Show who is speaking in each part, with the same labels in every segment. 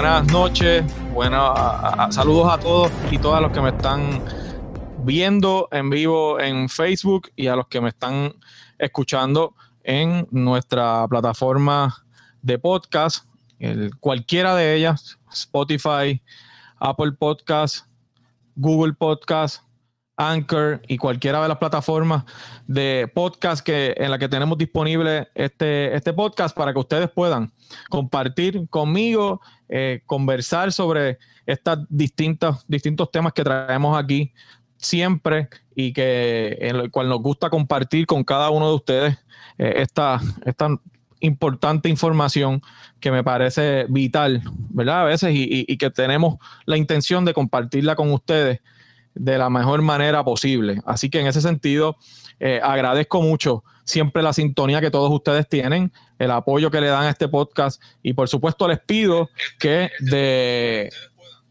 Speaker 1: Buenas noches, buenas saludos a todos y todas los que me están viendo en vivo en Facebook y a los que me están escuchando en nuestra plataforma de podcast, cualquiera de ellas, Spotify, Apple Podcast, Google Podcast, Anchor y cualquiera de las plataformas de podcast que, en la que tenemos disponible este, este podcast para que ustedes puedan compartir conmigo, eh, conversar sobre estos distintos, distintos temas que traemos aquí siempre y que en el cual nos gusta compartir con cada uno de ustedes eh, esta, esta importante información que me parece vital, ¿verdad? A veces y que tenemos la intención de compartirla con ustedes de la mejor manera posible. Así que en ese sentido, eh, agradezco mucho siempre la sintonía que todos ustedes tienen, el apoyo que le dan a este podcast y por supuesto les pido que de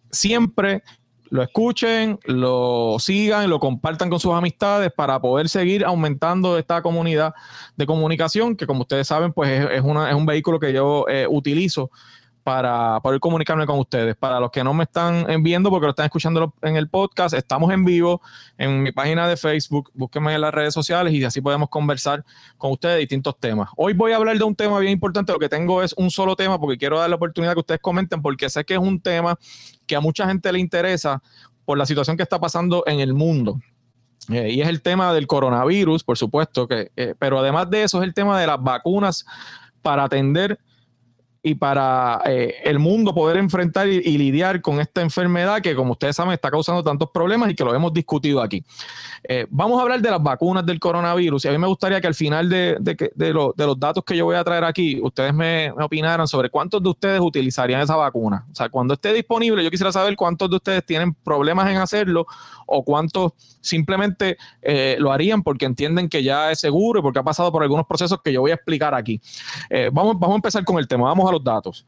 Speaker 1: siempre lo escuchen, lo sigan, lo compartan con sus amistades para poder seguir aumentando esta comunidad de comunicación que como ustedes saben pues es, una, es un vehículo que yo eh, utilizo para poder comunicarme con ustedes. Para los que no me están viendo porque lo están escuchando en el podcast, estamos en vivo en mi página de Facebook, búsquenme en las redes sociales y así podemos conversar con ustedes de distintos temas. Hoy voy a hablar de un tema bien importante, lo que tengo es un solo tema porque quiero dar la oportunidad que ustedes comenten porque sé que es un tema que a mucha gente le interesa por la situación que está pasando en el mundo. Eh, y es el tema del coronavirus, por supuesto, que, eh, pero además de eso es el tema de las vacunas para atender y para eh, el mundo poder enfrentar y, lidiar con esta enfermedad que, como ustedes saben, está causando tantos problemas y que lo hemos discutido aquí. Eh, vamos a hablar de las vacunas del coronavirus y a mí me gustaría que al final de, los datos que yo voy a traer aquí, ustedes me, opinaran sobre cuántos de ustedes utilizarían esa vacuna. O sea, cuando esté disponible, yo quisiera saber cuántos de ustedes tienen problemas en hacerlo o cuántos simplemente eh, lo harían porque entienden que ya es seguro y porque ha pasado por algunos procesos que yo voy a explicar aquí. vamos, vamos a empezar con el tema. Vamos los datos.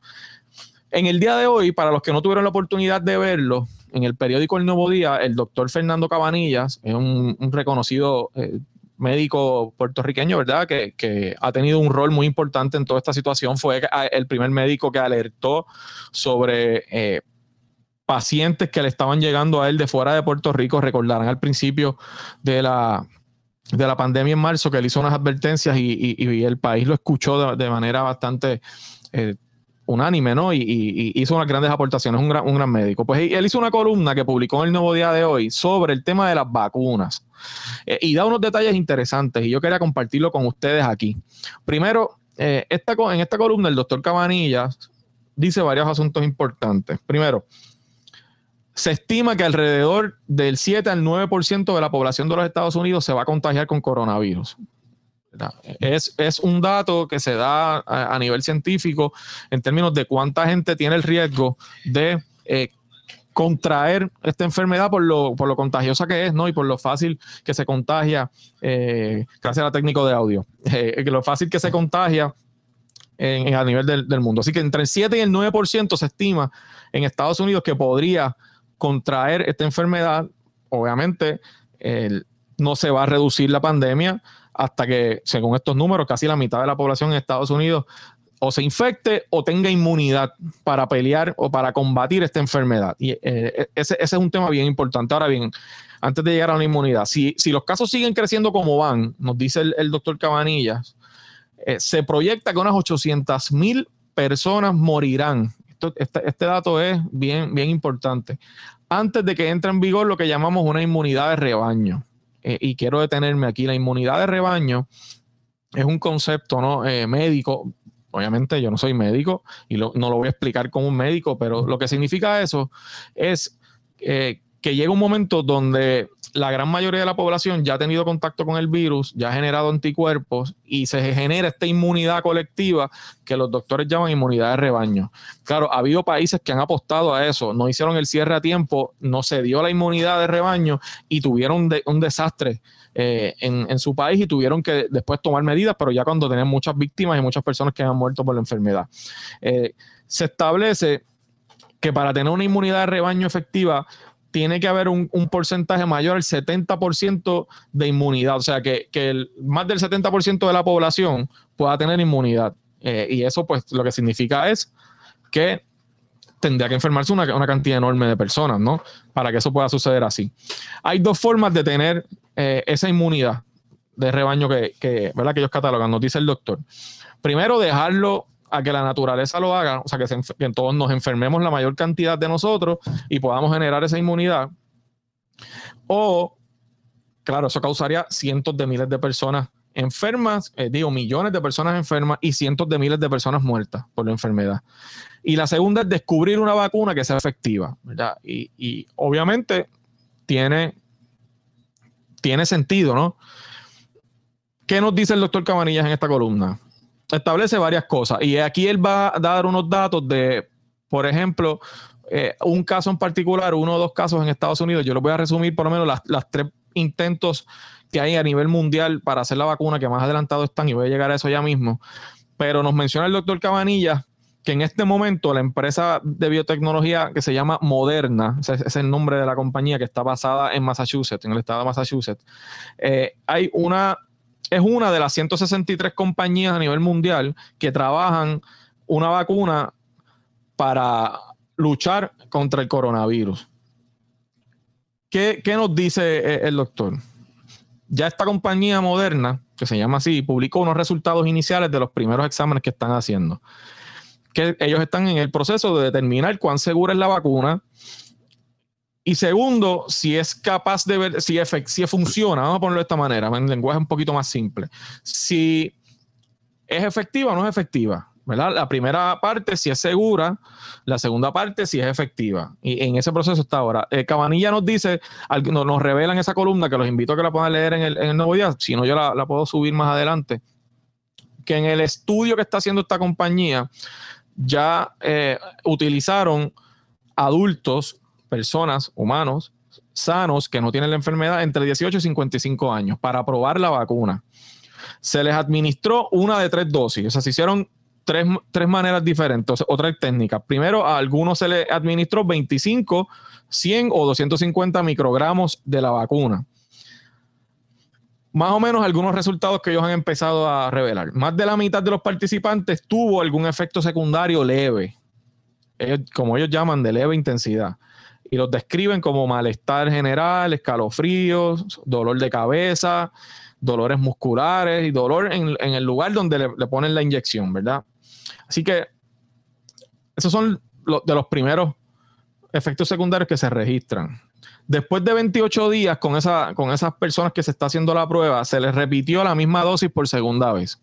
Speaker 1: En el día de hoy, para los que no tuvieron la oportunidad de verlo, en el periódico El Nuevo Día, el doctor Fernando Cabanillas, es un, reconocido eh, médico puertorriqueño, ¿verdad? Que, ha tenido un rol muy importante en toda esta situación. Fue el primer médico que alertó sobre eh, pacientes que le estaban llegando a él de fuera de Puerto Rico. Recordarán al principio de la, de la pandemia en marzo que él hizo unas advertencias y, el país lo escuchó de manera bastante eh, unánime, ¿no? Y, hizo unas grandes aportaciones, un gran, un gran médico. Pues él hizo una columna que publicó en el Nuevo Día de hoy sobre el tema de las vacunas eh, y da unos detalles interesantes y yo quería compartirlo con ustedes aquí. Primero, eh, esta, en esta columna el doctor Cabanillas dice varios asuntos importantes. Primero, se estima que alrededor del 7 al 9% de la población de los Estados Unidos se va a contagiar con coronavirus. Es, un dato que se da a, nivel científico en términos de cuánta gente tiene el riesgo de eh, contraer esta enfermedad por lo, por lo contagiosa que es, ¿no? Y por lo fácil que se contagia, eh, gracias a la técnico de audio, eh, lo fácil que se contagia a nivel del, del, mundo. Así que entre el 7 y el 9% se estima en Estados Unidos que podría contraer esta enfermedad. Obviamente, no se va a reducir la pandemia hasta que, según estos números, casi la mitad de la población en Estados Unidos o se infecte o tenga inmunidad para pelear o para combatir esta enfermedad. Y eh, ese, es un tema bien importante. Ahora bien, antes de llegar a una inmunidad, si, los casos siguen creciendo como van, nos dice el, doctor Cabanillas, eh, se proyecta que unas 800 mil personas morirán. Este, este, dato es bien, bien importante. Antes de que entre en vigor lo que llamamos una inmunidad de rebaño. Eh, y quiero detenerme aquí, la inmunidad de rebaño es un concepto ¿no? Eh, médico. Obviamente yo no soy médico y no lo voy a explicar como un médico, pero lo que significa eso es eh, que llega un momento donde la gran mayoría de la población ya ha tenido contacto con el virus, ya ha generado anticuerpos y se genera esta inmunidad colectiva que los doctores llaman inmunidad de rebaño. Claro, ha habido países que han apostado a eso, no hicieron el cierre a tiempo, no se dio la inmunidad de rebaño y tuvieron un desastre eh, en, su país y tuvieron que después tomar medidas, pero ya cuando tenían muchas víctimas y muchas personas que han muerto por la enfermedad. Eh, se establece que para tener una inmunidad de rebaño efectiva, tiene que haber un, porcentaje mayor al 70% de inmunidad, o sea, que, más del 70% de la población pueda tener inmunidad. Eh, y eso, pues, lo que significa es que tendría que enfermarse una, cantidad enorme de personas, ¿no? Para que eso pueda suceder así. Hay dos formas de tener eh, esa inmunidad de rebaño que, ¿verdad? que ellos catalogan, nos dice el doctor. Primero, dejarlo a que la naturaleza lo haga, o sea, que, que todos nos enfermemos la mayor cantidad de nosotros y podamos generar esa inmunidad. O, claro, eso causaría cientos de miles de personas enfermas, eh, digo, millones de personas enfermas y cientos de miles de personas muertas por la enfermedad. Y la segunda es descubrir una vacuna que sea efectiva, ¿verdad? Y, obviamente tiene, tiene sentido, ¿no? ¿Qué nos dice el doctor Cabanillas en esta columna? Establece varias cosas y aquí él va a dar unos datos de, por ejemplo, eh, un caso en particular, uno o dos casos en Estados Unidos. Yo les voy a resumir por lo menos las, las tres intentos que hay a nivel mundial para hacer la vacuna, que más adelantado están, y voy a llegar a eso ya mismo. Pero nos menciona el doctor Cabanilla que en este momento la empresa de biotecnología que se llama Moderna, ese es el nombre de la compañía que está basada en Massachusetts, en el estado de Massachusetts, eh, hay una, es una de las 163 compañías a nivel mundial que trabajan una vacuna para luchar contra el coronavirus. ¿Qué, qué nos dice eh, el doctor? ya esta compañía moderna, que se llama así, publicó unos resultados iniciales de los primeros exámenes que están haciendo. Que ellos están en el proceso de determinar cuán segura es la vacuna. Y segundo, si es capaz de ver, si, si funciona, vamos a ponerlo de esta manera, en lenguaje un poquito más simple. Si es efectiva o no es efectiva. La primera parte si es segura, la segunda parte si es efectiva. Y en ese proceso está ahora. Eh, Cabanilla nos dice, nos, nos revela en esa columna, que los invito a que la puedan leer en el, nuevo día, si no yo la, puedo subir más adelante, que en el estudio que está haciendo esta compañía ya eh, utilizaron adultos, personas, humanos, sanos, que no tienen la enfermedad entre 18 y 55 años para probar la vacuna. Se les administró una de tres dosis, o sea, se hicieron tres, tres maneras diferentes, otra técnica. Primero, a algunos se le administró 25, 100 o 250 microgramos de la vacuna. Más o menos algunos resultados que ellos han empezado a revelar. Más de la mitad de los participantes tuvo algún efecto secundario leve, como ellos llaman, de leve intensidad. Y los describen como malestar general, escalofríos, dolor de cabeza, dolores musculares y dolor en, el lugar donde le, ponen la inyección, ¿verdad? Así que esos son de los primeros efectos secundarios que se registran. Después de 28 días con, esa, con esas personas que se está haciendo la prueba, se les repitió la misma dosis por segunda vez.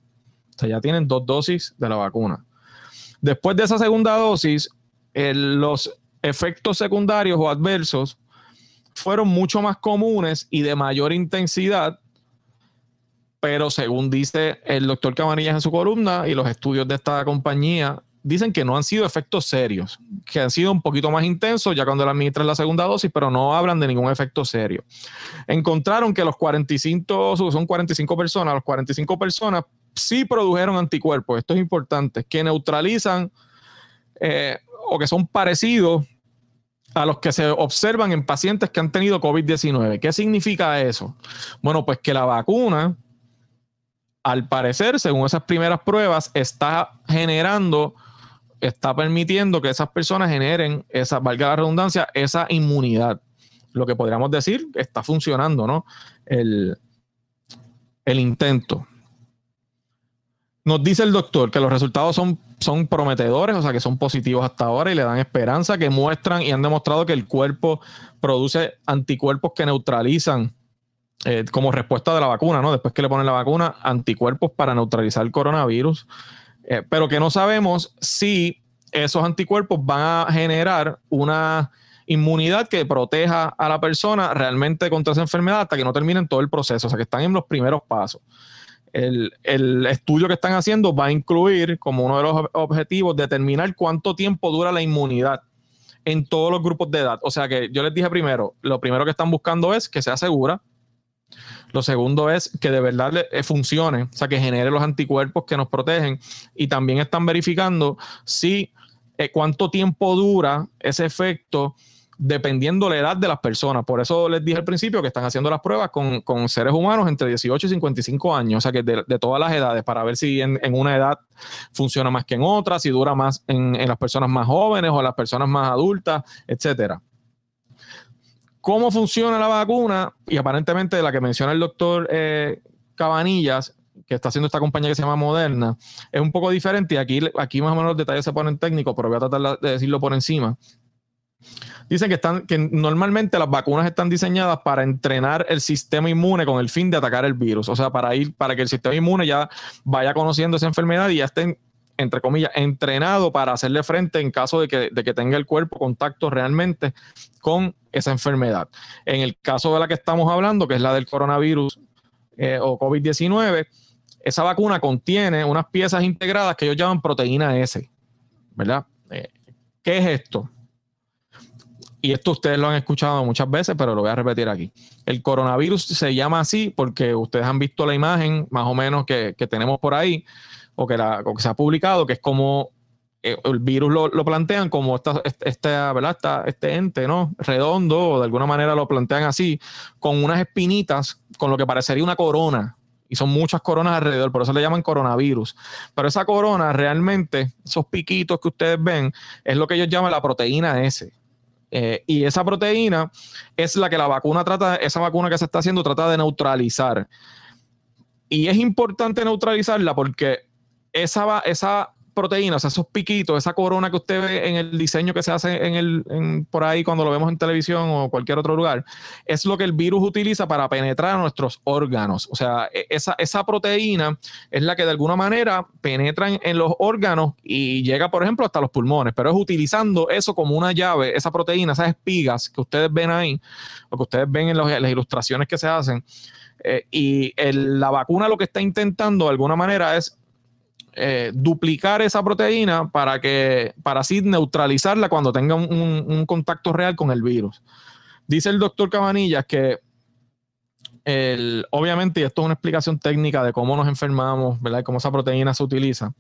Speaker 1: O sea, ya tienen dos dosis de la vacuna. Después de esa segunda dosis, los efectos secundarios o adversos fueron mucho más comunes y de mayor intensidad pero según dice el doctor Cabanillas en su columna y los estudios de esta compañía, dicen que no han sido efectos serios, que han sido un poquito más intensos ya cuando le administran la segunda dosis, pero no hablan de ningún efecto serio. Encontraron que los 45, son 45 personas, los 45 personas sí produjeron anticuerpos, esto es importante, que neutralizan eh, o que son parecidos a los que se observan en pacientes que han tenido COVID-19. ¿Qué significa eso? Bueno, pues que la vacuna al parecer, según esas primeras pruebas, está generando, está permitiendo que esas personas generen esa, valga la redundancia, esa inmunidad. Lo que podríamos decir, está funcionando, ¿no? El, el intento. Nos dice el doctor que los resultados son, son prometedores, o sea, que son positivos hasta ahora y le dan esperanza, que muestran y han demostrado que el cuerpo produce anticuerpos que neutralizan eh, como respuesta de la vacuna, ¿no? Después que le ponen la vacuna, anticuerpos para neutralizar el coronavirus, eh, pero que no sabemos si esos anticuerpos van a generar una inmunidad que proteja a la persona realmente contra esa enfermedad hasta que no terminen todo el proceso, o sea que están en los primeros pasos. El, el, estudio que están haciendo va a incluir como uno de los objetivos determinar cuánto tiempo dura la inmunidad en todos los grupos de edad. O sea que yo les dije primero, lo primero que están buscando es que sea segura, lo segundo es que de verdad eh, funcione, o sea, que genere los anticuerpos que nos protegen. Y también están verificando si eh, cuánto tiempo dura ese efecto dependiendo la edad de las personas. Por eso les dije al principio que están haciendo las pruebas con, seres humanos entre 18 y 55 años, o sea que de, todas las edades, para ver si en, una edad funciona más que en otra, si dura más en, las personas más jóvenes o en las personas más adultas, etcétera. ¿Cómo funciona la vacuna? Y aparentemente la que menciona el doctor eh, Cabanillas, que está haciendo esta compañía que se llama Moderna, es un poco diferente y aquí, aquí más o menos los detalles se ponen técnicos, pero voy a tratar de decirlo por encima. Dicen que, están, que normalmente las vacunas están diseñadas para entrenar el sistema inmune con el fin de atacar el virus. O sea, para ir, para que el sistema inmune ya vaya conociendo esa enfermedad y ya esté, entre comillas, entrenado para hacerle frente en caso de que, de que tenga el cuerpo contacto realmente con esa enfermedad. En el caso de la que estamos hablando, que es la del coronavirus eh, o COVID-19, esa vacuna contiene unas piezas integradas que ellos llaman proteína S, ¿verdad? Eh, ¿Qué es esto? Y esto ustedes lo han escuchado muchas veces, pero lo voy a repetir aquí. El coronavirus se llama así porque ustedes han visto la imagen más o menos que, tenemos por ahí o que, la, se ha publicado, que es como eh, el virus lo, plantean como esta, esta, ¿verdad? este ente ¿no? redondo o de alguna manera lo plantean así, con unas espinitas, con lo que parecería una corona. Y son muchas coronas alrededor, por eso le llaman coronavirus. Pero esa corona realmente, esos piquitos que ustedes ven, es lo que ellos llaman la proteína S. Eh, y esa proteína es la que la vacuna trata, esa vacuna que se está haciendo trata de neutralizar. Y es importante neutralizarla porque esa, esa proteínas, o sea, esos piquitos, esa corona que usted ve en el diseño que se hace en el, por ahí cuando lo vemos en televisión o cualquier otro lugar, es lo que el virus utiliza para penetrar a nuestros órganos. O sea, e, esa, esa proteína es la que de alguna manera penetra en, los órganos y llega, por ejemplo, hasta los pulmones, pero es utilizando eso como una llave, esa proteína, esas espigas que ustedes ven ahí, o que ustedes ven en, las ilustraciones que se hacen. Eh, y la vacuna lo que está intentando de alguna manera es eh, duplicar esa proteína para que para así neutralizarla cuando tenga un, contacto real con el virus. Dice el doctor Cabanillas que el, obviamente, y esto es una explicación técnica de cómo nos enfermamos, ¿verdad? cómo esa proteína se utiliza.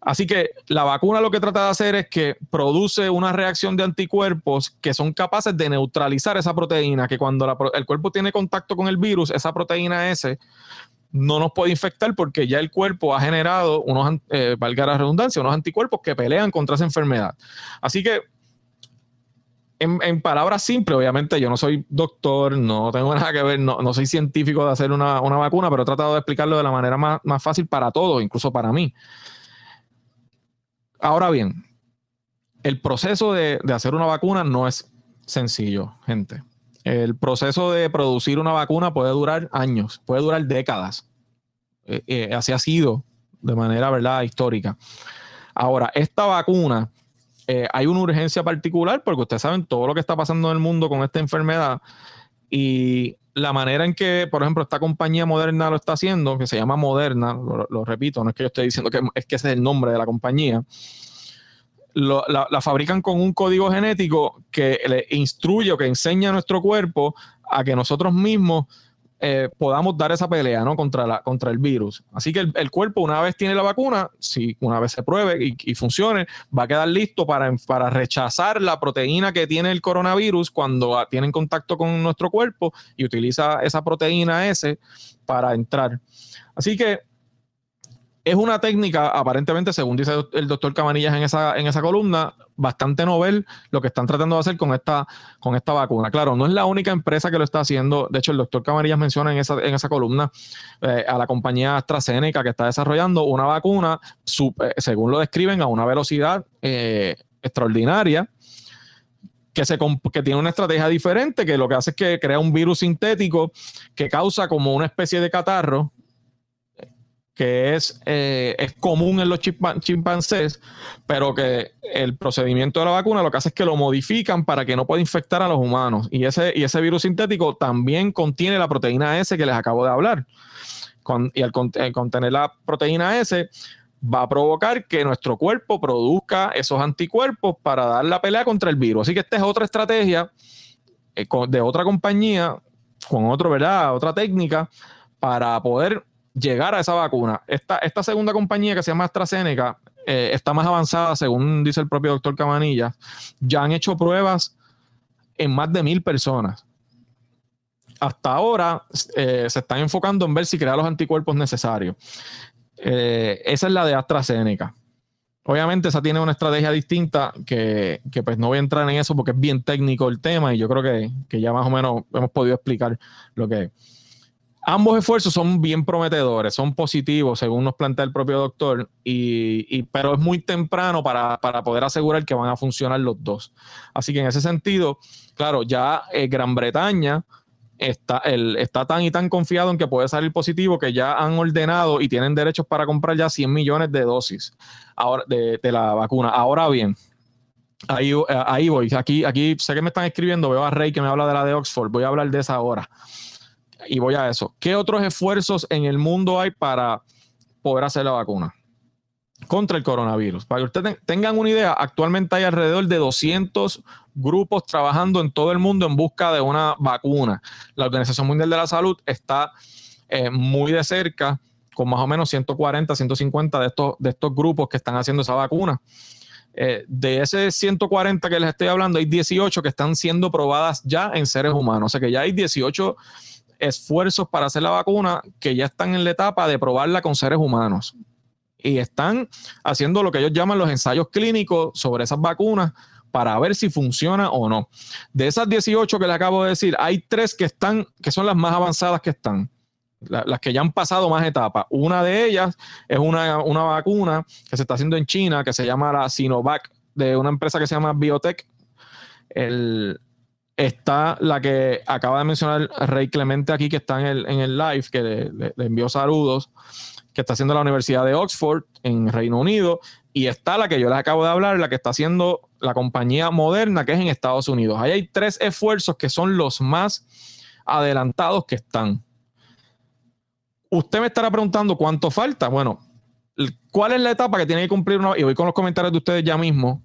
Speaker 1: Así que la vacuna lo que trata de hacer es que produce una reacción de anticuerpos que son capaces de neutralizar esa proteína, que cuando el cuerpo tiene contacto con el virus, esa proteína S no nos puede infectar porque ya el cuerpo ha generado unos, eh, valga la redundancia, unos anticuerpos que pelean contra esa enfermedad. Así que, en, palabras simples, obviamente yo no soy doctor, no tengo nada que ver, no, soy científico de hacer una, vacuna, pero he tratado de explicarlo de la manera más, fácil para todos, incluso para mí. Ahora bien, el proceso de hacer una vacuna no es sencillo, gente. El proceso de producir una vacuna puede durar años, puede durar décadas. Eh, eh, así ha sido de manera ¿verdad? histórica. Ahora, esta vacuna, eh, hay una urgencia particular porque ustedes saben todo lo que está pasando en el mundo con esta enfermedad y la manera en que, por ejemplo, esta compañía moderna lo está haciendo, que se llama Moderna, lo, repito, no es que yo esté diciendo que es que ese es el nombre de la compañía, la, fabrican con un código genético que le instruye o que enseña a nuestro cuerpo a que nosotros mismos eh, podamos dar esa pelea ¿no? contra, la, contra el virus. Así que el, cuerpo, una vez tiene la vacuna, si una vez se pruebe y, funcione, va a quedar listo para, para, rechazar la proteína que tiene el coronavirus cuando tiene contacto con nuestro cuerpo y utiliza esa proteína S para entrar. Así que es una técnica, aparentemente, según dice el doctor Camanillas en esa, en esa columna, bastante novel lo que están tratando de hacer con esta, con esta vacuna. Claro, no es la única empresa que lo está haciendo. De hecho, el doctor Camanillas menciona en esa, en esa columna eh, a la compañía AstraZeneca que está desarrollando una vacuna, eh, según lo describen, a una velocidad eh, extraordinaria. Que, se, que tiene una estrategia diferente, que lo que hace es que crea un virus sintético que causa como una especie de catarro, que es, eh, es común en los chimpancés, pero que el procedimiento de la vacuna lo que hace es que lo modifican para que no pueda infectar a los humanos. Y ese, y ese virus sintético también contiene la proteína S que les acabo de hablar. y al, contener la proteína S, va a provocar que nuestro cuerpo produzca esos anticuerpos para dar la pelea contra el virus. Así que esta es otra estrategia eh, de otra compañía, con otro, ¿verdad? Otra técnica para poder llegar a esa vacuna. Esta, segunda compañía que se llama AstraZeneca eh, está más avanzada, según dice el propio doctor Camanilla. Ya han hecho pruebas en más de mil personas. Hasta ahora eh, se están enfocando en ver si crea los anticuerpos necesarios. Eh, esa es la de AstraZeneca. Obviamente esa tiene una estrategia distinta que, pues no voy a entrar en eso porque es bien técnico el tema y yo creo que, que ya más o menos hemos podido explicar lo que es. Ambos esfuerzos son bien prometedores, son positivos, según nos plantea el propio doctor, y, pero es muy temprano para, poder asegurar que van a funcionar los dos. Así que en ese sentido, claro, ya eh, Gran Bretaña está, está tan y tan confiado en que puede salir positivo que ya han ordenado y tienen derechos para comprar ya 100 millones de dosis ahora, de, la vacuna. Ahora bien, ahí, eh, ahí voy. Aquí, aquí sé que me están escribiendo, veo a Rey que me habla de la de Oxford, voy a hablar de esa ahora y voy a eso. ¿Qué otros esfuerzos en el mundo hay para poder hacer la vacuna contra el coronavirus? Para que ustedes tengan una idea, actualmente hay alrededor de 200 grupos trabajando en todo el mundo en busca de una vacuna. La Organización Mundial de la Salud está eh, muy de cerca con más o menos 140, 150 de estos, de estos grupos que están haciendo esa vacuna. Eh, de ese 140 que les estoy hablando, hay 18 que están siendo probadas ya en seres humanos. O sea que ya hay 18 esfuerzos para hacer la vacuna que ya están en la etapa de probarla con seres humanos. Y están haciendo lo que ellos llaman los ensayos clínicos sobre esas vacunas para ver si funciona o no. De esas 18 que le acabo de decir, hay tres que están, que son las más avanzadas que están. las que ya han pasado más etapas. Una de ellas es una, una, vacuna que se está haciendo en China, que se llama la Sinovac, de una empresa que se llama Biotech. El, Está la que acaba de mencionar Rey Clemente aquí, que está en el, en el live, que le, envió saludos, que está haciendo la Universidad de Oxford en Reino Unido. Y está la que yo les acabo de hablar, la que está haciendo la compañía moderna, que es en Estados Unidos. Ahí hay tres esfuerzos que son los más adelantados que están. Usted me estará preguntando cuánto falta. Bueno, ¿cuál es la etapa que tiene que cumplir Y voy con los comentarios de ustedes ya mismo.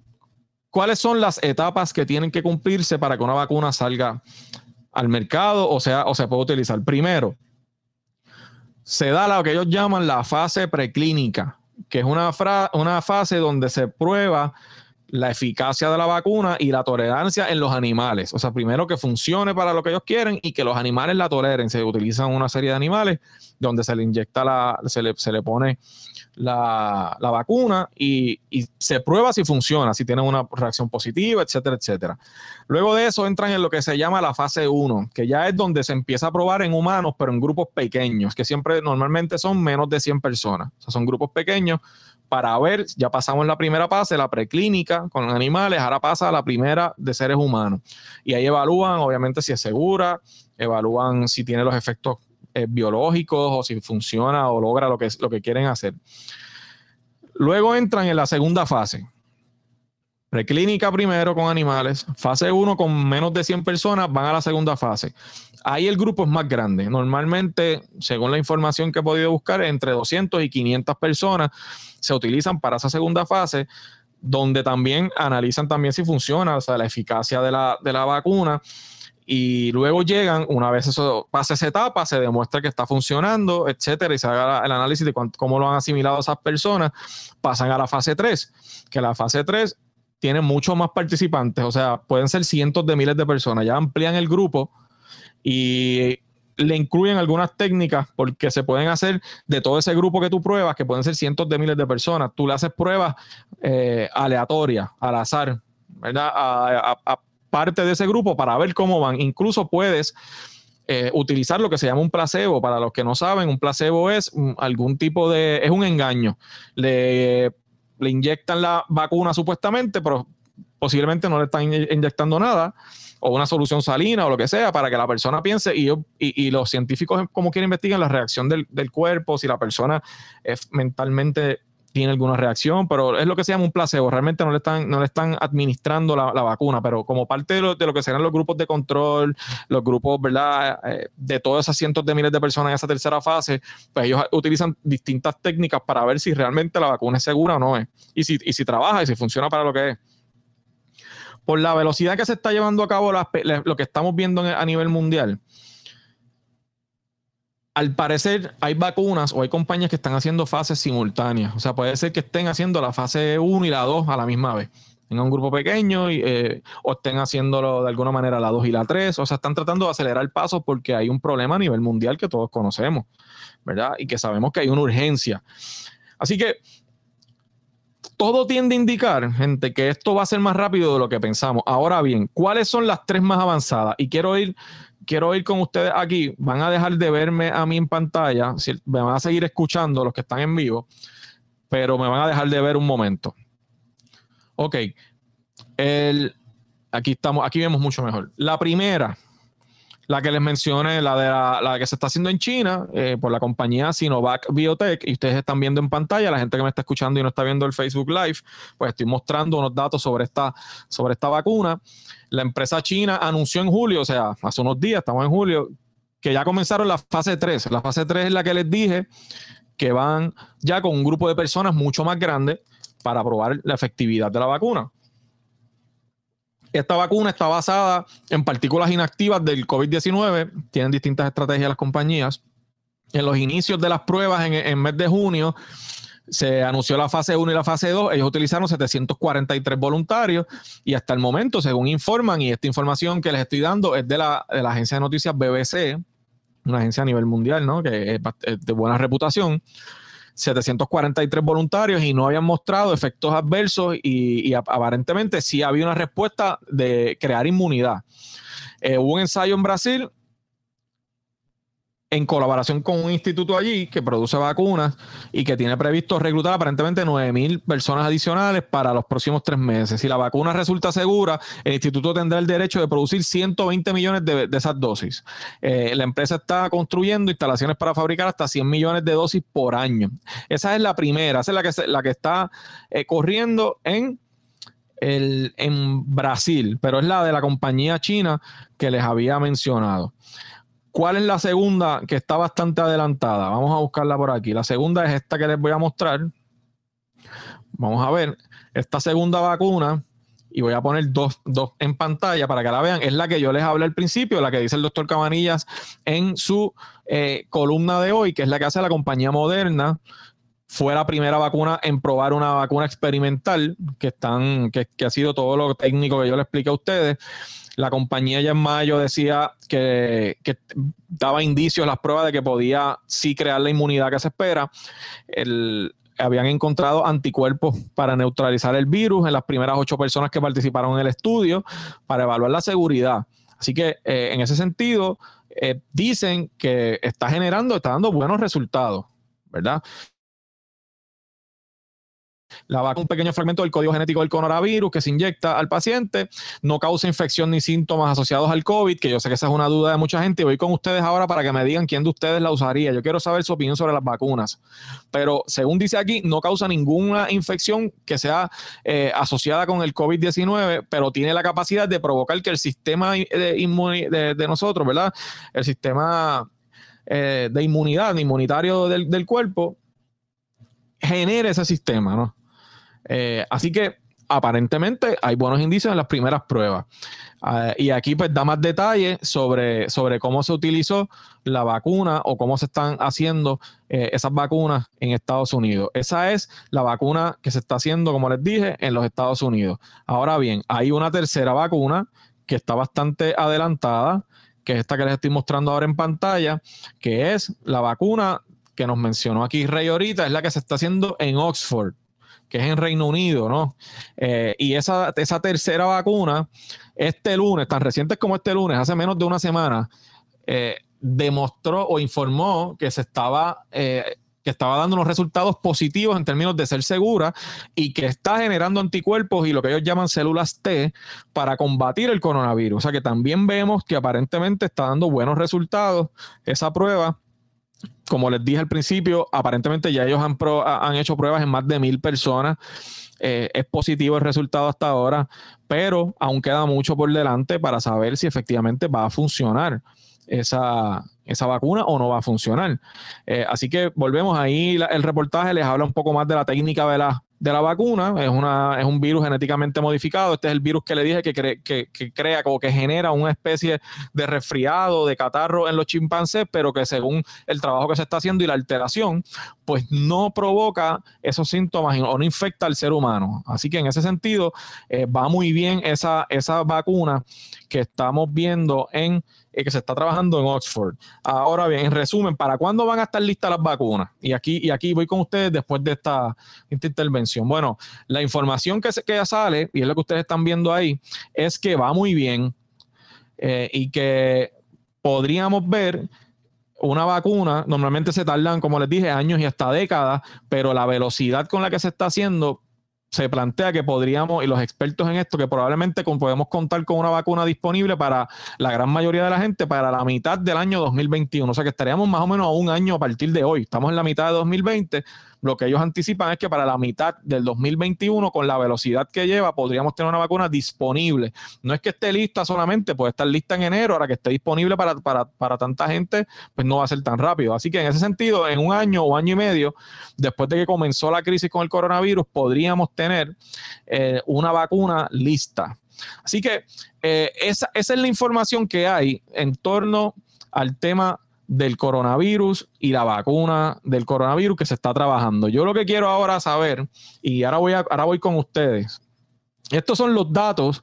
Speaker 1: ¿Cuáles son las etapas que tienen que cumplirse para que una vacuna salga al mercado o, sea, o se pueda utilizar? Primero, se da lo que ellos llaman la fase preclínica, que es una, una fase donde se prueba la eficacia de la vacuna y la tolerancia en los animales. O sea, primero que funcione para lo que ellos quieren y que los animales la toleren. Se utilizan una serie de animales donde se le inyecta la, se le, se le pone la, vacuna y, se prueba si funciona, si tienen una reacción positiva, etcétera, etcétera. Luego de eso entran en lo que se llama la fase 1, que ya es donde se empieza a probar en humanos, pero en grupos pequeños, que siempre normalmente son menos de 100 personas. O sea, son grupos pequeños para ver, ya pasamos la primera fase, la preclínica con animales, ahora pasa la primera de seres humanos. Y ahí evalúan, obviamente, si es segura, evalúan si tiene los efectos eh, biológicos o si funciona o logra lo que, lo que quieren hacer. Luego entran en la segunda fase. Preclínica primero con animales, fase 1 con menos de 100 personas, van a la segunda fase. Ahí el grupo es más grande. Normalmente, según la información que he podido buscar, entre 200 y 500 personas se utilizan para esa segunda fase, donde también analizan también si funciona, o sea, la eficacia de la, de la vacuna y luego llegan, una vez eso pasa esa etapa, se demuestra que está funcionando, etcétera, y se haga el análisis de cómo lo han asimilado esas personas, pasan a la fase 3, que la fase 3 tiene muchos más participantes, o sea, pueden ser cientos de miles de personas, ya amplían el grupo y le incluyen algunas técnicas porque se pueden hacer de todo ese grupo que tú pruebas, que pueden ser cientos de miles de personas, tú le haces pruebas eh, aleatorias, al azar, ¿verdad? a parte de ese grupo para ver cómo van. Incluso puedes eh, utilizar lo que se llama un placebo. Para los que no saben, un placebo es algún tipo de, es un engaño. Le, le inyectan la vacuna supuestamente, pero posiblemente no le están inyectando nada o una solución salina o lo que sea para que la persona piense y, los científicos como quieren investigar la reacción del, cuerpo, si la persona es mentalmente tiene alguna reacción, pero es lo que se llama un placebo. Realmente no le están, no le están administrando la, vacuna, pero como parte de lo, de lo, que serán los grupos de control, los grupos, ¿verdad? Eh, de todas esas cientos de miles de personas en esa tercera fase, pues ellos utilizan distintas técnicas para ver si realmente la vacuna es segura o no es. Y si, y si trabaja y si funciona para lo que es. Por la velocidad que se está llevando a cabo lo que estamos viendo a nivel mundial, al parecer hay vacunas o hay compañías que están haciendo fases simultáneas. O sea, puede ser que estén haciendo la fase 1 y la 2 a la misma vez. tengan un grupo pequeño eh, o estén haciéndolo de alguna manera la 2 y la 3. O sea, están tratando de acelerar el paso porque hay un problema a nivel mundial que todos conocemos, ¿verdad? Y que sabemos que hay una urgencia. Así que todo tiende a indicar, gente, que esto va a ser más rápido de lo que pensamos. Ahora bien, ¿cuáles son las tres más avanzadas? Y quiero ir, quiero ir con ustedes aquí. Van a dejar de verme a mí en pantalla, me van a seguir escuchando los que están en vivo, pero me van a dejar de ver un momento. Ok. El, aquí estamos, aquí vemos mucho mejor. La primera, la que les mencioné, la de la, que se está haciendo en China eh, por la compañía Sinovac Biotech, y ustedes están viendo en pantalla, la gente que me está escuchando y no está viendo el Facebook Live, pues estoy mostrando unos datos sobre esta, sobre esta vacuna. La empresa china anunció en julio, o sea, hace unos días, estamos en julio, que ya comenzaron la fase 3. La fase 3 es la que les dije que van ya con un grupo de personas mucho más grande para probar la efectividad de la vacuna. Esta vacuna está basada en partículas inactivas del COVID-19. Tienen distintas estrategias las compañías. En los inicios de las pruebas, en el mes de junio, se anunció la fase 1 y la fase 2. Ellos utilizaron 743 voluntarios y hasta el momento, según informan, y esta información que les estoy dando es de la, de la agencia de noticias BBC, una agencia a nivel mundial, ¿no? que es de buena reputación. 743 voluntarios y no habían mostrado efectos adversos y, aparentemente sí había una respuesta de crear inmunidad. Eh, hubo un ensayo en Brasil en colaboración con un instituto allí que produce vacunas y que tiene previsto reclutar aparentemente 9 mil personas adicionales para los próximos tres meses. Si la vacuna resulta segura, el instituto tendrá el derecho de producir 120 millones de, esas dosis. Eh, la empresa está construyendo instalaciones para fabricar hasta 100 millones de dosis por año. Esa es la primera, esa es la que, está eh, corriendo en en Brasil, pero es la de la compañía china que les había mencionado. ¿Cuál es la segunda que está bastante adelantada? Vamos a buscarla por aquí. La segunda es esta que les voy a mostrar. Vamos a ver. Esta segunda vacuna, y voy a poner dos, en pantalla para que la vean, es la que yo les hablé al principio, la que dice el doctor Cabanillas en su eh, columna de hoy, que es la que hace la compañía Moderna. Fue la primera vacuna en probar una vacuna experimental, que, están, que, que ha sido todo lo técnico que yo les expliqué a ustedes. La compañía ya en mayo decía que, daba indicios las pruebas de que podía sí crear la inmunidad que se espera. habían encontrado anticuerpos para neutralizar el virus en las primeras ocho personas que participaron en el estudio para evaluar la seguridad. Así que eh, en ese sentido, eh, dicen que está generando, está dando buenos resultados, ¿verdad? La vacuna, un pequeño fragmento del código genético del coronavirus que se inyecta al paciente, no causa infección ni síntomas asociados al COVID, que yo sé que esa es una duda de mucha gente. Voy con ustedes ahora para que me digan quién de ustedes la usaría. Yo quiero saber su opinión sobre las vacunas. Pero según dice aquí, no causa ninguna infección que sea eh, asociada con el COVID-19, pero tiene la capacidad de provocar que el sistema de, de, nosotros, ¿verdad? El sistema eh, de inmunidad, inmunitario del, del cuerpo, genere ese sistema, ¿no? Eh, así que aparentemente hay buenos indicios en las primeras pruebas. Ah, y aquí pues da más detalles sobre, sobre cómo se utilizó la vacuna o cómo se están haciendo eh, esas vacunas en Estados Unidos. Esa es la vacuna que se está haciendo, como les dije, en los Estados Unidos. Ahora bien, hay una tercera vacuna que está bastante adelantada, que es esta que les estoy mostrando ahora en pantalla, que es la vacuna que nos mencionó aquí Rey ahorita, es la que se está haciendo en Oxford que es en Reino Unido, ¿no? Eh, y esa, esa tercera vacuna, este lunes, tan reciente como este lunes, hace menos de una semana, eh, demostró o informó que se estaba... Eh, que estaba dando unos resultados positivos en términos de ser segura y que está generando anticuerpos y lo que ellos llaman células T para combatir el coronavirus. O sea que también vemos que aparentemente está dando buenos resultados esa prueba como les dije al principio, aparentemente ya ellos han, han hecho pruebas en más de mil personas. Eh, es positivo el resultado hasta ahora, pero aún queda mucho por delante para saber si efectivamente va a funcionar esa, vacuna o no va a funcionar. Eh, así que volvemos ahí, el reportaje les habla un poco más de la técnica de, de la vacuna. Es, una, es un virus genéticamente modificado. Este es el virus que le dije que, que, crea como que genera una especie de resfriado, de catarro en los chimpancés, pero que según el trabajo que se está haciendo y la alteración, pues no provoca esos síntomas o no infecta al ser humano. Así que en ese sentido eh, va muy bien esa, esa vacuna que estamos viendo en que se está trabajando en Oxford. Ahora bien, en resumen, ¿para cuándo van a estar listas las vacunas? Y aquí, y aquí voy con ustedes después de esta, intervención. Bueno, la información que, que ya sale, y es lo que ustedes están viendo ahí, es que va muy bien eh, y que podríamos ver una vacuna, normalmente se tardan, como les dije, años y hasta décadas, pero la velocidad con la que se está haciendo se plantea que podríamos, y los expertos en esto, que probablemente podemos contar con una vacuna disponible para la gran mayoría de la gente para la mitad del año 2021. O sea que estaríamos más o menos a un año a partir de hoy. Estamos en la mitad de 2020 lo que ellos anticipan es que para la mitad del 2021, con la velocidad que lleva, podríamos tener una vacuna disponible. No es que esté lista solamente, puede estar lista en enero, ahora que esté disponible para, para, tanta gente, pues no va a ser tan rápido. Así que en ese sentido, en un año o año y medio, después de que comenzó la crisis con el coronavirus, podríamos tener eh, una vacuna lista. Así que eh, esa, esa es la información que hay en torno al tema del coronavirus y la vacuna del coronavirus que se está trabajando. Yo lo que quiero ahora saber, y ahora voy, a, ahora voy con ustedes, estos son los datos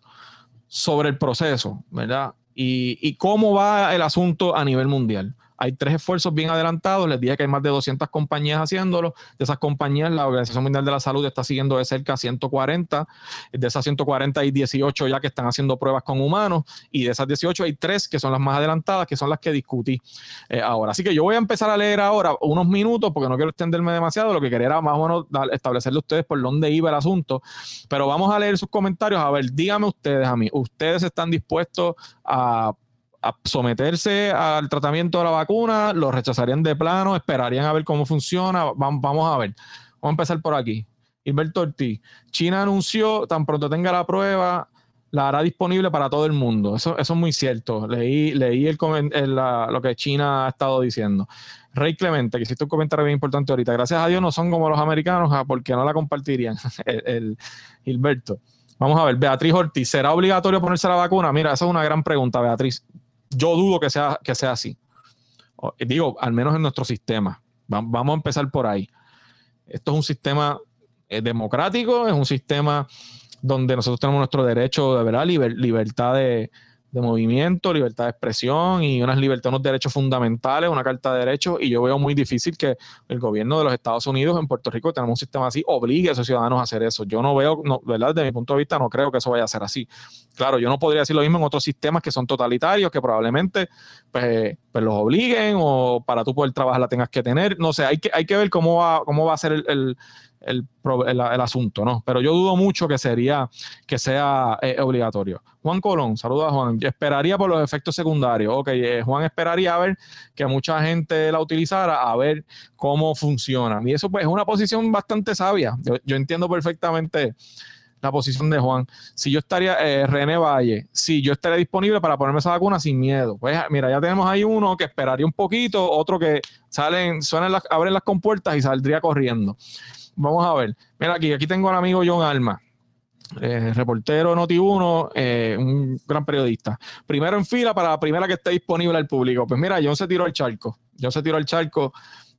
Speaker 1: sobre el proceso, ¿verdad? Y, y cómo va el asunto a nivel mundial. Hay tres esfuerzos bien adelantados. Les dije que hay más de 200 compañías haciéndolo. De esas compañías, la Organización Mundial de la Salud está siguiendo de cerca 140. De esas 140 hay 18 ya que están haciendo pruebas con humanos. Y de esas 18 hay tres que son las más adelantadas, que son las que discutí eh, ahora. Así que yo voy a empezar a leer ahora unos minutos porque no quiero extenderme demasiado. Lo que quería era más o menos establecerle a ustedes por dónde iba el asunto. Pero vamos a leer sus comentarios. A ver, díganme ustedes a mí, ¿ustedes están dispuestos a a someterse al tratamiento de la vacuna, lo rechazarían de plano, esperarían a ver cómo funciona. Vamos, a ver. Vamos a empezar por aquí. Hilberto Ortiz. China anunció, tan pronto tenga la prueba, la hará disponible para todo el mundo. Eso, es muy cierto. Leí, leí el, lo que China ha estado diciendo. Rey Clemente, que hiciste un comentario bien importante ahorita. Gracias a Dios no son como los americanos, ah, porque no la compartirían. el, Hilberto. Vamos a ver, Beatriz Ortiz, ¿será obligatorio ponerse la vacuna? Mira, esa es una gran pregunta, Beatriz yo dudo que sea, que sea así. Digo, al menos en nuestro sistema. Vamos a empezar por ahí. Esto es un sistema eh, democrático, es un sistema donde nosotros tenemos nuestro derecho de verdad, libertad de, de movimiento, libertad de expresión y unas libertades, unos derechos fundamentales, una carta de derechos. Y yo veo muy difícil que el gobierno de los Estados Unidos en Puerto Rico, tenemos un sistema así, obligue a esos ciudadanos a hacer eso. Yo no veo, no, ¿verdad? Desde mi punto de vista, no creo que eso vaya a ser así. Claro, yo no podría decir lo mismo en otros sistemas que son totalitarios, que probablemente pues, pues los obliguen o para tú poder trabajar la tengas que tener. No sé, hay que, hay que ver cómo va, cómo va a ser el, asunto, ¿no? Pero yo dudo mucho que sería que sea eh, obligatorio. Juan Colón, saludos a Juan. Esperaría por los efectos secundarios. Ok, eh, Juan esperaría a ver que mucha gente la utilizara, a ver cómo funciona. Y eso pues es una posición bastante sabia. Yo, entiendo perfectamente la posición de Juan. Si yo estaría, eh, René Valle, si yo estaría disponible para ponerme esa vacuna sin miedo. Pues mira, ya tenemos ahí uno que esperaría un poquito, otro que salen, suenan las, abren las compuertas y saldría corriendo vamos a ver. Mira aquí, aquí tengo al amigo John Alma. Eh, reportero Noti1, eh, un gran periodista. Primero en fila para la primera que esté disponible al público. Pues mira, John se tiró al charco. John se tiró al charco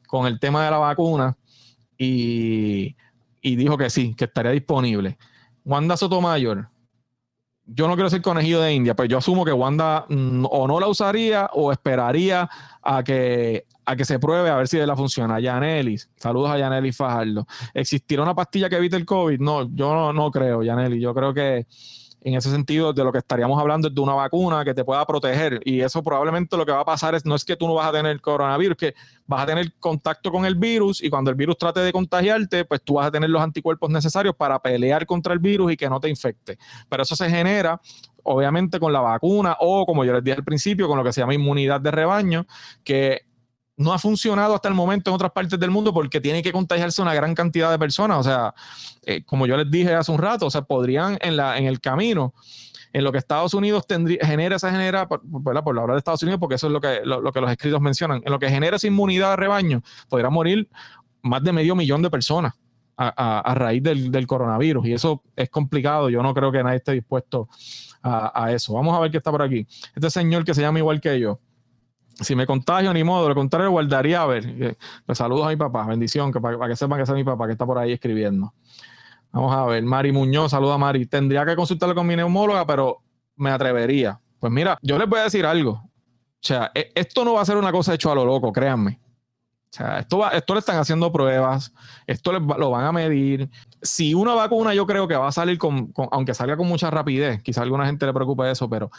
Speaker 1: con el tema de la vacuna y, y dijo que sí, que estaría disponible. Wanda Sotomayor, yo no quiero ser conejillo de India, pues yo asumo que Wanda mm, o no la usaría o esperaría a que, a que se pruebe a ver si de la funciona. Yanelis, saludos a Yanelis Fajardo. ¿Existirá una pastilla que evite el COVID? No, yo no, no creo, Yanelis. Yo creo que en ese sentido, de lo que estaríamos hablando es de una vacuna que te pueda proteger. Y eso probablemente lo que va a pasar es no es que tú no vas a tener coronavirus, que vas a tener contacto con el virus y cuando el virus trate de contagiarte, pues tú vas a tener los anticuerpos necesarios para pelear contra el virus y que no te infecte. Pero eso se genera obviamente con la vacuna o como yo les dije al principio, con lo que se llama inmunidad de rebaño, que no ha funcionado hasta el momento en otras partes del mundo porque tiene que contagiarse una gran cantidad de personas. O sea, eh, como yo les dije hace un rato, o sea, podrían en, la, en el camino, en lo que Estados Unidos tendría, genera esa genera, por, por la hora de Estados Unidos, porque eso es lo que, lo, que los escritos mencionan, en lo que genera esa inmunidad de rebaño, podría morir más de medio millón de personas a, raíz del, coronavirus. Y eso es complicado. Yo no creo que nadie esté dispuesto a, eso. Vamos a ver qué está por aquí. Este señor que se llama igual que yo. Si me contagio, ni modo, lo contrario, guardaría a ver. Pues saludos a mi papá, bendición, que para, que sepan que es mi papá que está por ahí escribiendo. Vamos a ver, Mari Muñoz, saluda a Mari. Tendría que consultarlo con mi neumóloga, pero me atrevería. Pues mira, yo les voy a decir algo. O sea, e, esto no va a ser una cosa hecho a lo loco, créanme. O sea, esto, va, esto le están haciendo pruebas, esto lo van a medir. Si una vacuna yo creo que va a salir con, aunque salga con mucha rapidez, quizá alguna gente le preocupe eso, pero,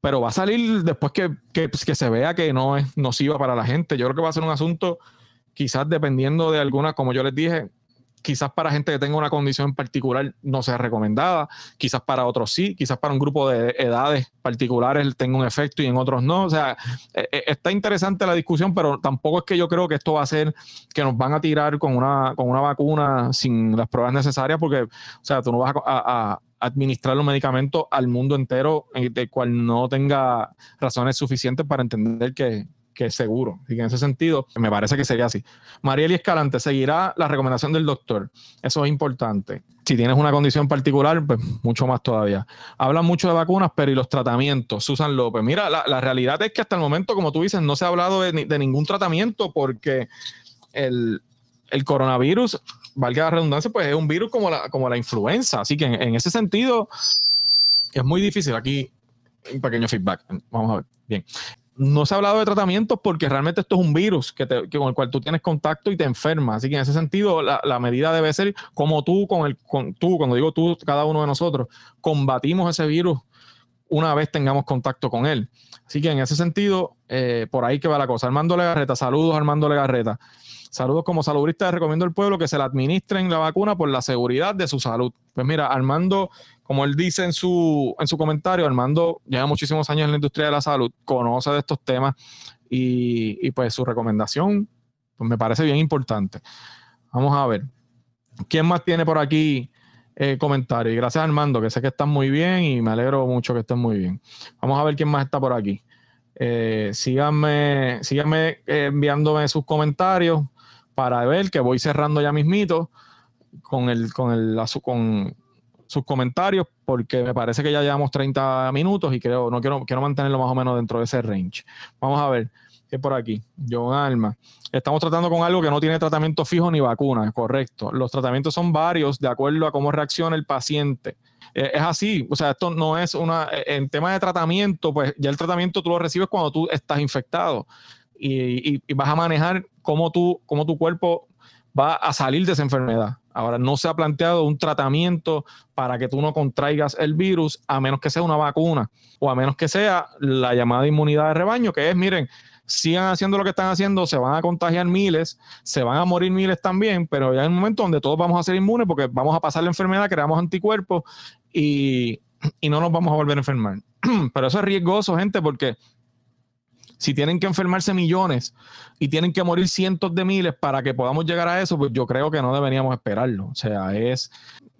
Speaker 1: pero va a salir después que, que, pues, que se vea que no es nociva para la gente. Yo creo que va a ser un asunto, quizás dependiendo de algunas, como yo les dije, quizás para gente que tenga una condición particular no sea recomendada, quizás para otros sí, quizás para un grupo de edades particulares tenga un efecto y en otros no. O sea, eh, eh, está interesante la discusión, pero tampoco es que yo creo que esto va a ser que nos van a tirar con una, con una vacuna sin las pruebas necesarias, porque, o sea, tú no vas a, administrar los medicamentos al mundo entero, eh, de cual no tenga razones suficientes para entender que, que es seguro. Y en ese sentido, me parece que sería así. Marieli Escalante seguirá la recomendación del doctor. Eso es importante. Si tienes una condición particular, pues mucho más todavía. Hablan mucho de vacunas, pero ¿y los tratamientos? Susan López. Mira, la, realidad es que hasta el momento, como tú dices, no se ha hablado de, ningún tratamiento porque el, coronavirus, valga la redundancia, pues es un virus como la, como la influenza. Así que en ese sentido, es muy difícil. Aquí un pequeño feedback. Vamos a ver. Bien no se ha hablado de tratamientos porque realmente esto es un virus que, con el cual tú tienes contacto y te enfermas. Así que en ese sentido, la, medida debe ser como tú, con el, con tú, cuando digo tú, cada uno de nosotros, combatimos ese virus una vez tengamos contacto con él. Así que en ese sentido, eh, por ahí que va la cosa. Armando Legarreta, saludos Armando Legarreta. Saludos como saludista, recomiendo al pueblo que se le administren la vacuna por la seguridad de su salud. Pues mira, Armando, como él dice en su, en su comentario, Armando lleva muchísimos años en la industria de la salud, conoce de estos temas y, pues su recomendación pues me parece bien importante. Vamos a ver. ¿Quién más tiene por aquí eh, comentarios? Y gracias Armando, que sé que están muy bien y me alegro mucho que estén muy bien. Vamos a ver quién más está por aquí. Eh, síganme, síganme eh, enviándome sus comentarios para ver que voy cerrando ya mis mitos con el, con el con sus comentarios, porque me parece que ya llevamos 30 minutos y creo, no quiero, quiero mantenerlo más o menos dentro de ese range. Vamos a ver, ¿qué por aquí? John Alma. Estamos tratando con algo que no tiene tratamiento fijo ni vacuna, correcto. Los tratamientos son varios de acuerdo a cómo reacciona el paciente. Eh, es así, o sea, esto no es una, en tema de tratamiento, pues ya el tratamiento tú lo recibes cuando tú estás infectado y, vas a manejar cómo, tú, cómo tu cuerpo va a salir de esa enfermedad. Ahora, no se ha planteado un tratamiento para que tú no contraigas el virus, a menos que sea una vacuna o a menos que sea la llamada inmunidad de rebaño, que es, miren, sigan haciendo lo que están haciendo, se van a contagiar miles, se van a morir miles también, pero ya hay un momento donde todos vamos a ser inmunes porque vamos a pasar la enfermedad, creamos anticuerpos y, y no nos vamos a volver a enfermar. pero eso es riesgoso, gente, porque si tienen que enfermarse millones y tienen que morir cientos de miles para que podamos llegar a eso, pues yo creo que no deberíamos esperarlo. O sea, es,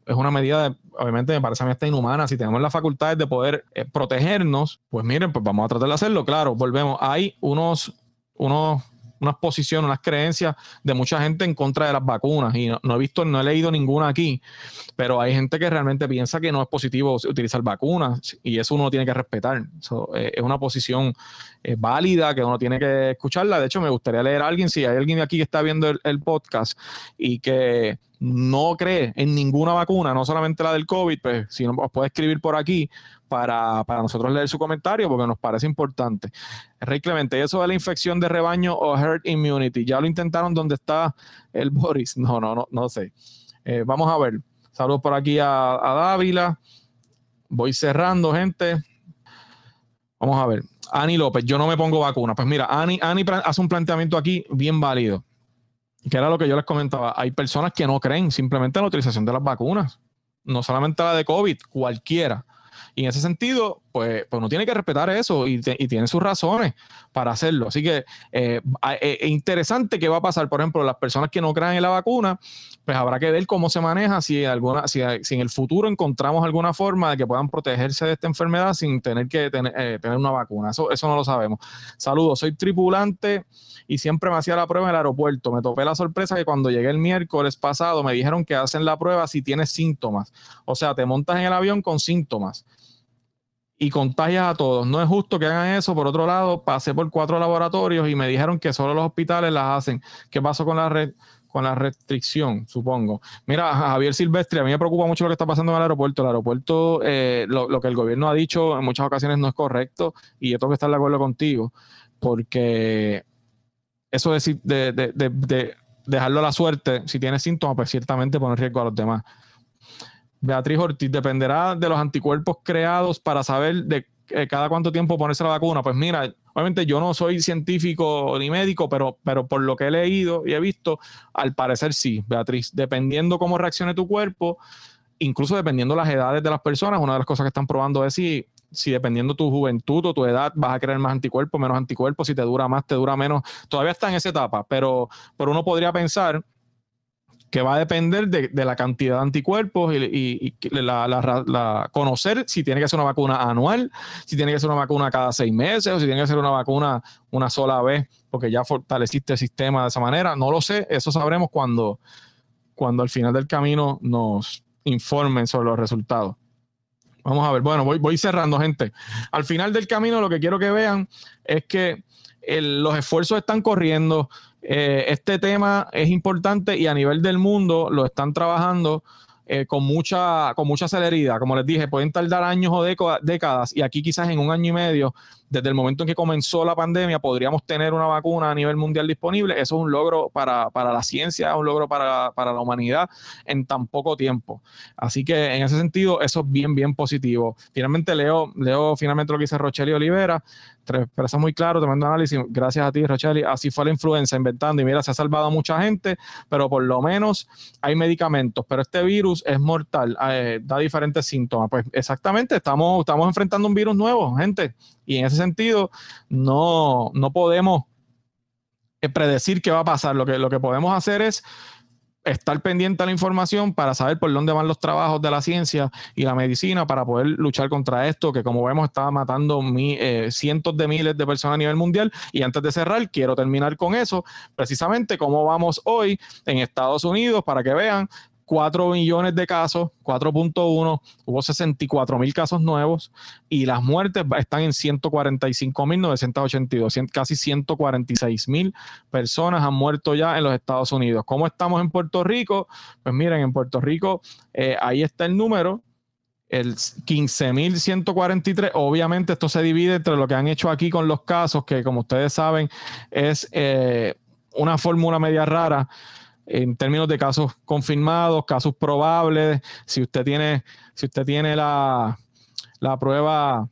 Speaker 1: es una medida, obviamente me parece a mí está inhumana. Si tenemos las facultades de poder eh, protegernos, pues miren, pues vamos a tratar de hacerlo. Claro, volvemos. Hay unos, unos unas posiciones, unas creencias de mucha gente en contra de las vacunas y no, he visto, no he leído ninguna aquí, pero hay gente que realmente piensa que no es positivo utilizar vacunas y eso uno tiene que respetar. Eh, es una posición eh, válida que uno tiene que escucharla. De hecho, me gustaría leer a alguien, si hay alguien aquí que está viendo el podcast y que no cree en ninguna vacuna, no solamente la del COVID, pues si nos puede escribir por aquí para, nosotros leer su comentario porque nos parece importante. Rey Clemente, eso de la infección de rebaño o herd immunity, ¿ya lo intentaron donde está el Boris? No, no, no, no sé. Eh, vamos a ver. Saludos por aquí a, a Dávila. Voy cerrando, gente. Vamos a ver. Ani López, yo no me pongo vacuna. Pues mira, Ani, Ani hace un planteamiento aquí bien válido que era lo que yo les comentaba, hay personas que no creen simplemente en la utilización de las vacunas, no solamente la de COVID, cualquiera. Y en ese sentido, pues, pues uno tiene que respetar eso y, tiene sus razones para hacerlo. Así que es eh, interesante qué va a pasar, por ejemplo, las personas que no crean en la vacuna, pues habrá que ver cómo se maneja, si, alguna, si, en el futuro encontramos alguna forma de que puedan protegerse de esta enfermedad sin tener que tener, tener una vacuna. Eso, eso no lo sabemos. Saludos, soy tripulante y siempre me hacía la prueba en el aeropuerto. Me topé la sorpresa que cuando llegué el miércoles pasado me dijeron que hacen la prueba si tienes síntomas. O sea, te montas en el avión con síntomas y contagias a todos. No es justo que hagan eso. Por otro lado, pasé por cuatro laboratorios y me dijeron que solo los hospitales las hacen. ¿Qué pasó con la red? Con la restricción, supongo. Mira, Javier Silvestre, a mí me preocupa mucho lo que está pasando en el aeropuerto. El aeropuerto, eh, lo, que el gobierno ha dicho en muchas ocasiones no es correcto y yo tengo que estar de acuerdo contigo, porque eso de, de, de, dejarlo a la suerte, si tiene síntomas, pues ciertamente pone riesgo a los demás. Beatriz Ortiz, dependerá de los anticuerpos creados para saber de eh, cada cuánto tiempo ponerse la vacuna. Pues mira, obviamente yo no soy científico ni médico, pero, pero por lo que he leído y he visto, al parecer sí, Beatriz, dependiendo cómo reaccione tu cuerpo, incluso dependiendo las edades de las personas, una de las cosas que están probando es si si dependiendo tu juventud o tu edad vas a crear más anticuerpos, menos anticuerpos, si te dura más, te dura menos. Todavía está en esa etapa, pero, pero uno podría pensar que va a depender de, la cantidad de anticuerpos y, la, conocer si tiene que ser una vacuna anual, si tiene que ser una vacuna cada seis meses o si tiene que ser una vacuna una sola vez porque ya fortaleciste el sistema de esa manera. No lo sé, eso sabremos cuando, cuando al final del camino nos informen sobre los resultados. Vamos a ver, bueno, voy, voy cerrando, gente. Al final del camino lo que quiero que vean es que los esfuerzos están corriendo. Eh, este tema es importante y a nivel del mundo lo están trabajando eh, con, mucha, con mucha celeridad. Como les dije, pueden tardar años o décadas y aquí quizás en un año y medio, desde el momento en que comenzó la pandemia, podríamos tener una vacuna a nivel mundial disponible. Eso es un logro para, la ciencia, es un logro para, la humanidad en tan poco tiempo. Así que en ese sentido, eso es bien, bien positivo. Finalmente leo, leo finalmente lo que dice Rochelle Olivera pero es muy claro, tremendo análisis. Gracias a ti, Rochelle. Así fue la influenza, inventando. Y mira, se ha salvado a mucha gente, pero por lo menos hay medicamentos. Pero este virus es mortal, eh, da diferentes síntomas. Pues exactamente, estamos, estamos enfrentando un virus nuevo, gente. Y en ese sentido, no, no podemos eh, predecir qué va a pasar. Lo que, lo que podemos hacer es estar pendiente a la información para saber por dónde van los trabajos de la ciencia y la medicina para poder luchar contra esto que como vemos está matando eh, cientos de miles de personas a nivel mundial. Y antes de cerrar, quiero terminar con eso, precisamente cómo vamos hoy en Estados Unidos para que vean 4 millones de casos, 4.1, hubo 64 mil casos nuevos y las muertes están en 145 mil 982, casi 146 mil personas han muerto ya en los Estados Unidos. ¿Cómo estamos en Puerto Rico? Pues miren, en Puerto Rico eh, ahí está el número, el 15.143. Obviamente esto se divide entre lo que han hecho aquí con los casos, que como ustedes saben es eh, una fórmula media rara en términos de casos confirmados, casos probables, si usted tiene, si usted tiene la, la prueba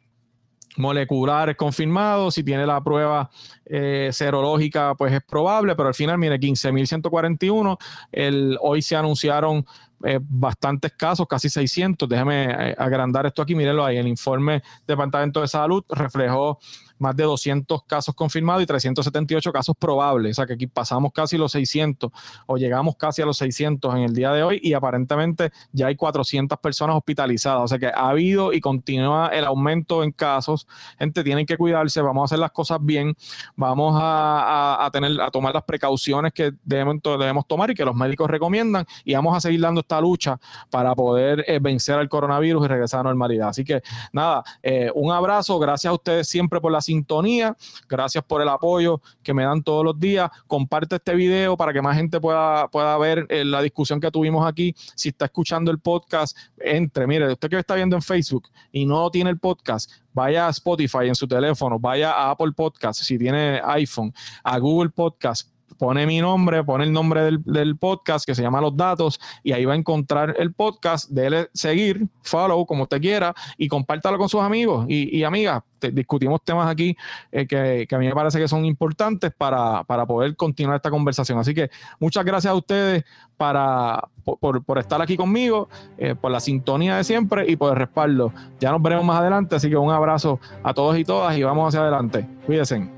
Speaker 1: molecular es confirmado, si tiene la prueba eh, serológica, pues es probable, pero al final, mire, 15.141, el, hoy se anunciaron eh, bastantes casos, casi 600, déjeme eh, agrandar esto aquí, mírenlo ahí, el informe del Departamento de Salud reflejó más de 200 casos confirmados y 378 casos probables. O sea que aquí pasamos casi los 600 o llegamos casi a los 600 en el día de hoy y aparentemente ya hay 400 personas hospitalizadas. O sea que ha habido y continúa el aumento en casos. Gente, tienen que cuidarse, vamos a hacer las cosas bien, vamos a, tener, a tomar las precauciones que debemos, debemos tomar y que los médicos recomiendan y vamos a seguir dando esta lucha para poder eh, vencer al coronavirus y regresar a la normalidad. Así que nada, eh, un abrazo, gracias a ustedes siempre por la sintonía. Gracias por el apoyo que me dan todos los días. Comparte este video para que más gente pueda, pueda ver eh, la discusión que tuvimos aquí. Si está escuchando el podcast, entre. Mire, usted que está viendo en Facebook y no tiene el podcast, vaya a Spotify en su teléfono, vaya a Apple Podcast si tiene iPhone, a Google Podcast pone mi nombre, pone el nombre del, podcast que se llama Los Datos y ahí va a encontrar el podcast, déle seguir, follow como usted quiera y compártalo con sus amigos y, amigas. discutimos temas aquí eh, que, a mí me parece que son importantes para, poder continuar esta conversación. Así que muchas gracias a ustedes para, por, estar aquí conmigo, eh, por la sintonía de siempre y por el respaldo. Ya nos veremos más adelante, así que un abrazo a todos y todas y vamos hacia adelante. Cuídense.